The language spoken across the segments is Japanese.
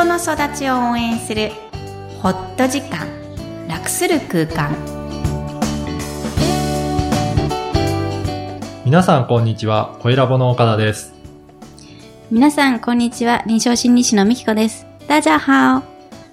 人の育ちを応援するホット時間楽する空間。皆さんこんにちは、声ラボの岡田です。皆さんこんにちは。臨床心理士のみきこです。大家好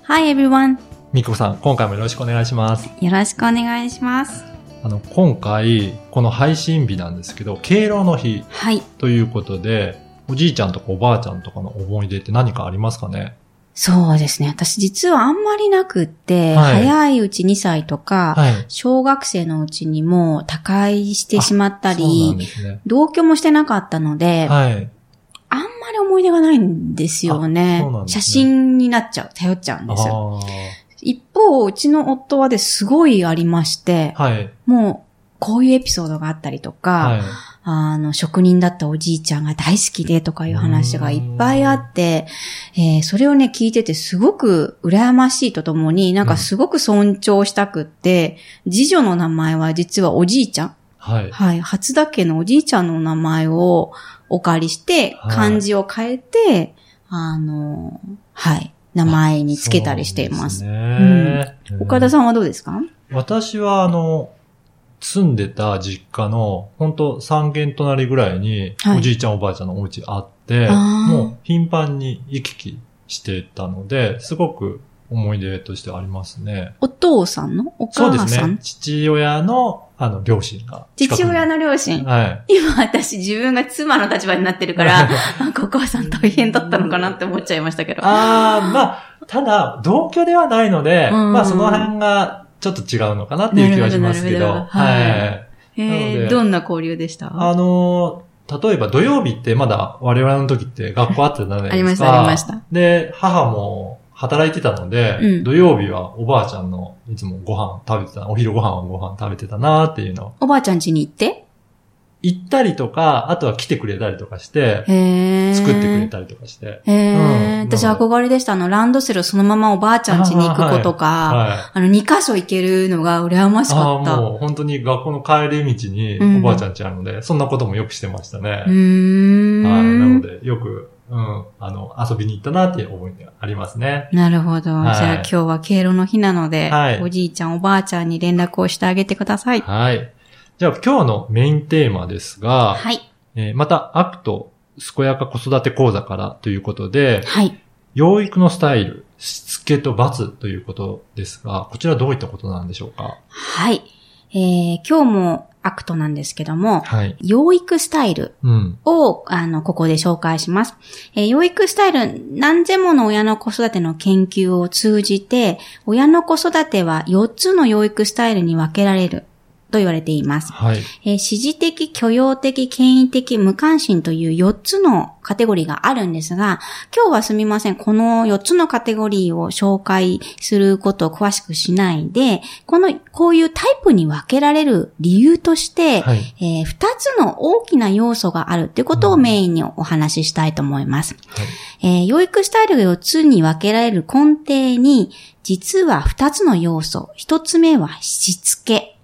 Hi everyone みこさん、今回もよろしくお願いします。よろしくお願いします。あの、今回、この配信日なんですけど、敬老の日はい。ということで、おじいちゃんとかおばあちゃんとかの思い出って何かありますかね？そうですね私実はあんまりなくって、はい早いうち2歳とか、はい。小学生のうちにもう他界してしまったりね。同居もしてなかったので、はい。あんまり思い出がないんですよね。ね写真になっちゃう、頼っちゃうんです。あ一方、うちの夫はですごいありまして。もう、こういうエピソードがあったりとか、はい。あの、職人だったおじいちゃんが大好きでとかいう話がいっぱいあって、えーそれをね、聞いててすごく羨ましいとともに、なんかすごく尊重したくって、次女の名前は実はおじいちゃん。はい。はい。初田家のおじいちゃんの名前をお借りして、はい漢字を変えて、あの、はい。名前につけたりしています。すね。岡田さんはどうですか？私は、あの、住んでた実家の、本当三軒隣ぐらいに、はいおじいちゃんおばあちゃんのお家あって、あーもう頻繁に行き来してたので、すごく思い出としてありますね。お父さんの？おそう母さん、ですね。父親の、あの、両親が。父親の両親？はい。今私自分が妻の立場になってるから、なんかお母さん大変だったのかなって思っちゃいましたけど。ああ、まあ、ただ、同居ではないので、うんまあ、その辺がちょっと違うのかなっていう気はしますけど、はい。はい。えー、でどんな交流でした？あのー例えば土曜日ってまだ我々の時って学校あったじゃないですか。ありましたありました。で、母も働いてたので、うん。土曜日はおばあちゃんのいつもご飯食べてた、お昼ご飯はご飯食べてたなっていうのを。おばあちゃん家に行って？行ったりとか、あとは来てくれたりとかして、作ってくれたりとかして。うん私憧れでした。あの、ランドセルそのままおばあちゃん家に行く子とか、はい。あの、2箇所行けるのが羨ましああ、かった。もう本当に学校の帰り道にうんおばあちゃん家あるので、そんなこともよくしてましたね。うーん。はい。なので、よく、うん、あの、遊びに行ったなっていう思い出がありますね。なるほど。はいじゃあ今日は敬老の日なので、はいおじいちゃんおばあちゃんに連絡をしてあげてください。はい。じゃあ今日のメインテーマですが、はい。えーまたアクト健やか子育て講座からということで、はい。養育のスタイル、しつけと罰ということですが、こちらどういったことなんでしょうか？はい。えー、今日もアクトなんですけども、はい。養育スタイルうん。を、あの、ここで紹介します。えー養育スタイル、何千もの親の子育ての研究を通じて、親の子育ては4つの養育スタイルに分けられると言われています。はい。えー指示的、許容的、権威的、無関心という4つのカテゴリーがあるんですが、今日はすみません。この4つのカテゴリーを紹介することを詳しくしないで、この、こういうタイプに分けられる理由として、はい。えー2つの大きな要素があるということをメインにお話ししたいと思います。はい。えー養育スタイルが4つに分けられる根底に、実は2つの要素。1つ目はしつけ。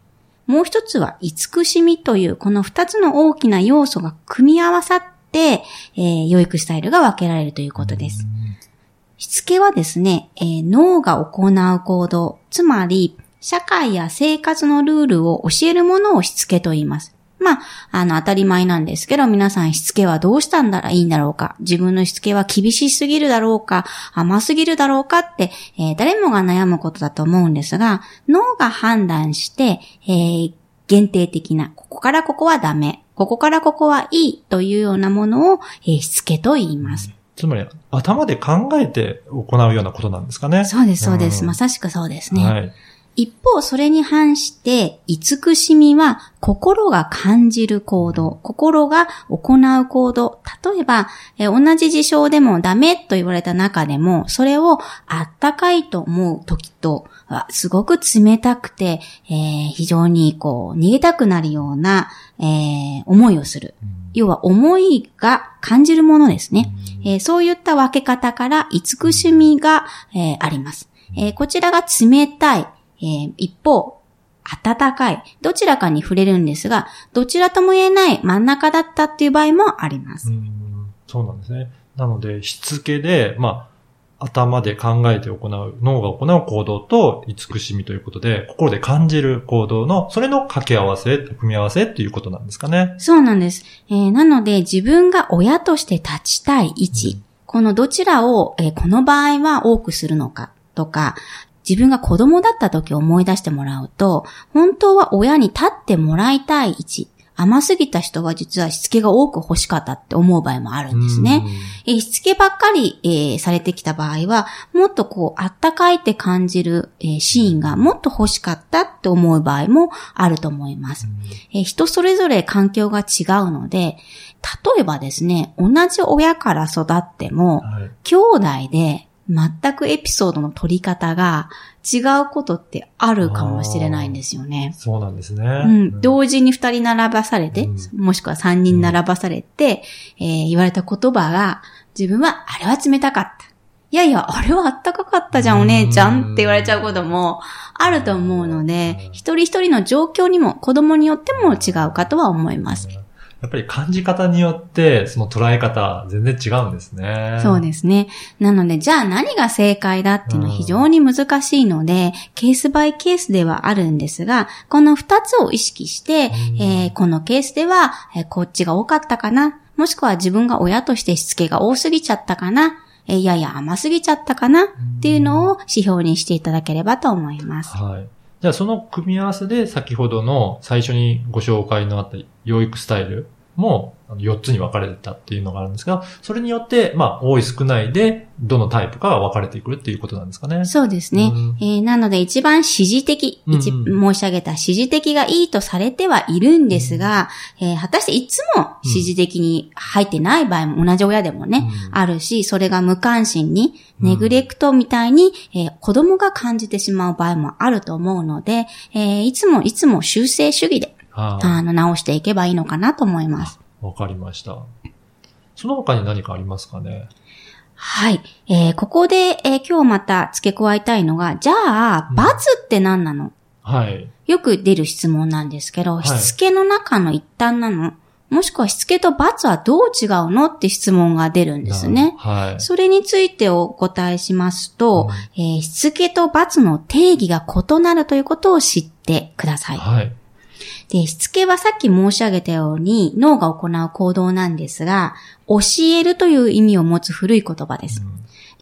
もう一つは慈しみという、この二つの大きな要素が組み合わさって、えー養育スタイルが分けられるということです。しつけはですね、えー脳が行う行動、つまり、社会や生活のルールを教えるものをしつけと言います。まあ、あの、当たり前なんですけど、皆さんしつけはどうしたんだらいいんだろうか自分のしつけは厳しすぎるだろうか甘すぎるだろうかって、えー誰もが悩むことだと思うんですが、脳が判断して、えー限定的な、ここからここはダメ、ここからここはいいというようなものを、えーしつけと言います。つまり、頭で考えて行うようなことなんですかね。そうです、そうです。うんまさしくそうですね。はい。一方、それに反して、慈しみは、心が感じる行動、心が行う行動。例えば、えー同じ事象でもダメと言われた中でも、それをあったかいと思う時と、あすごく冷たくて、えー非常にこう、逃げたくなるような、えー思いをする。要は、思いが感じるものですね。えーそういった分け方から、慈しみが、えーあります。えーこちらが冷たい、えー一方、暖かい、どちらかに触れるんですが、どちらとも言えない真ん中だったっていう場合もあります。うんそうなんですね。なので、しつけで、まあ、頭で考えて行う、脳が行う行動と慈しみということで、心で感じる行動の、それの掛け合わせ、組み合わせっていうことなんですかね。そうなんです。えーなので、自分が親として立ちたい位置、うんこのどちらを、えーこの場合は多くするのかとか、自分が子供だった時を思い出してもらうと、本当は親に立ってもらいたい位置、甘すぎた人は実はしつけが多く欲しかったって思う場合もあるんですね。えーしつけばっかり、えーされてきた場合は、もっとこう、あったかいって感じる、えーシーンがもっと欲しかったって思う場合もあると思います。えー人それぞれ環境が違うので、例えばですね、同じ親から育っても、はい。兄弟で全くエピソードの取り方が違うことってあるかもしれないんですよね。そうなんですね。うん、同時に二人並ばされて、うもしくは三人並ばされて、えー言われた言葉が、自分は、あれは冷たかった。いやいや、あれはあったかかったじゃん、お姉ちゃんって言われちゃうこともあると思うので、一人一人の状況にも、子供によっても違うかとは思います。やっぱり感じ方によって、その捉え方、全然違うんですね。そうですね。なので、じゃあ何が正解だっていうのは非常に難しいので、ケースバイケースではあるんですが、この二つを意識して、うんえーこのケースでは、えーこっちが多かったかな、もしくは自分が親としてしつけが多すぎちゃったかな、えーいやいや甘すぎちゃったかなっていうのを指標にしていただければと思います。はい。じゃあその組み合わせで先ほどの最初にご紹介のあった養育スタイルもあの4つに分かれてたっていうのがあるんですが、それによって、まあ、多い少ないで、どのタイプかが分かれてくるっていうことなんですかね。そうですね。うん。えーなので一番指示的、うん。うん一申し上げた指示的がいいとされてはいるんですが、えー果たしていつも指示的に入ってない場合も同じ親でもね、うん。あるし、それが無関心に、うん。ネグレクトみたいに、えー子供が感じてしまう場合もあると思うので、えーいつもいつも修正主義で、はいあの、直していけばいいのかなと思います。わかりました。その他に何かありますかね？はい。えーここで、えー今日また付け加えたいのが、じゃあ、うん罰って何なの？はい。よく出る質問なんですけど、はいしつけの中の一端なの？もしくはしつけと罰はどう違うのって質問が出るんですね。はい。それについてお答えしますと、えーしつけと罰の定義が異なるということを知ってください。はい。で、しつけはさっき申し上げたように脳が行う行動なんですが、教えるという意味を持つ古い言葉です。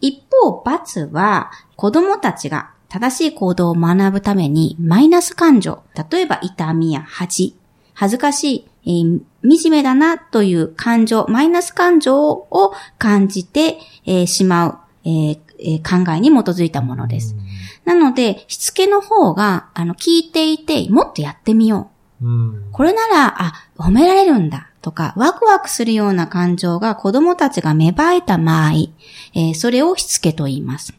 一方、罰は子供たちが正しい行動を学ぶためにマイナス感情、例えば痛みや恥、恥ずかしい、えー惨めだなという感情、マイナス感情を感じて、えーしまう、えーえー考えに基づいたものです。なので、しつけの方が、あの、聞いていて、もっとやってみよう。うん。これなら、あ、褒められるんだとか、ワクワクするような感情が子供たちが芽生えた場合、えーそれをしつけと言います。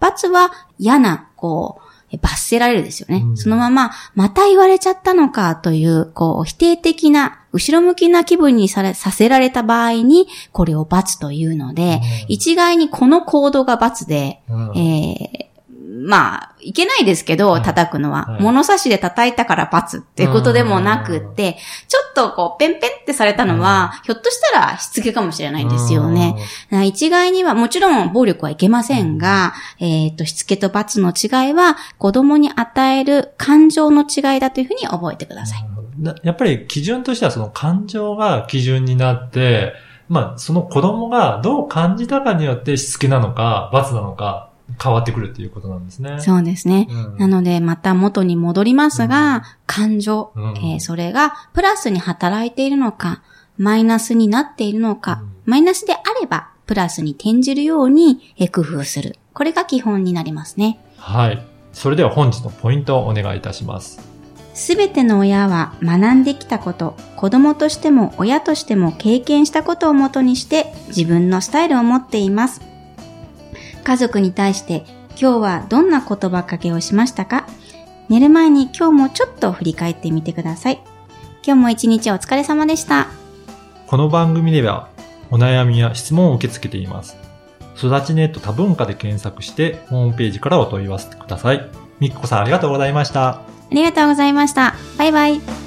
罰は嫌な、こう、え罰せられるですよね。うんそのまま、また言われちゃったのかという、こう、否定的な、後ろ向きな気分にされさせられた場合に、これを罰というので、うん一概にこの行動が罰で、うんえーまあ、いけないですけど、はい叩くのは。はい物差しで叩いたから罰っていうことでもなくって、ちょっとこう、ペンペンってされたのは、ひょっとしたらしつけかもしれないんですよね。一概には、もちろん暴力はいけませんが、えっ、と、しつけと罰の違いは、子供に与える感情の違いだというふうに覚えてください。なやっぱり基準としてはその感情が基準になって、まあその子供がどう感じたかによってしつけなのか罰なのか変わってくるっていうことなんですね。そうですね。うんなので、また元に戻りますが、感情、うんえーそれがプラスに働いているのか、マイナスになっているのか、うんマイナスであれば、プラスに転じるように、えー工夫する。これが基本になりますね。はい。それでは本日のポイントをお願いいたします。すべての親は学んできたこと、子供としても親としても経験したことをもとにして自分のスタイルを持っています。家族に対して今日はどんな言葉かけをしましたか？寝る前に今日もちょっと振り返ってみてください。今日も一日お疲れ様でした。この番組ではお悩みや質問を受け付けています。育ちネット多文化で検索してホームページからお問い合わせください。みっこさんありがとうございました。ありがとうございました。バイバイ。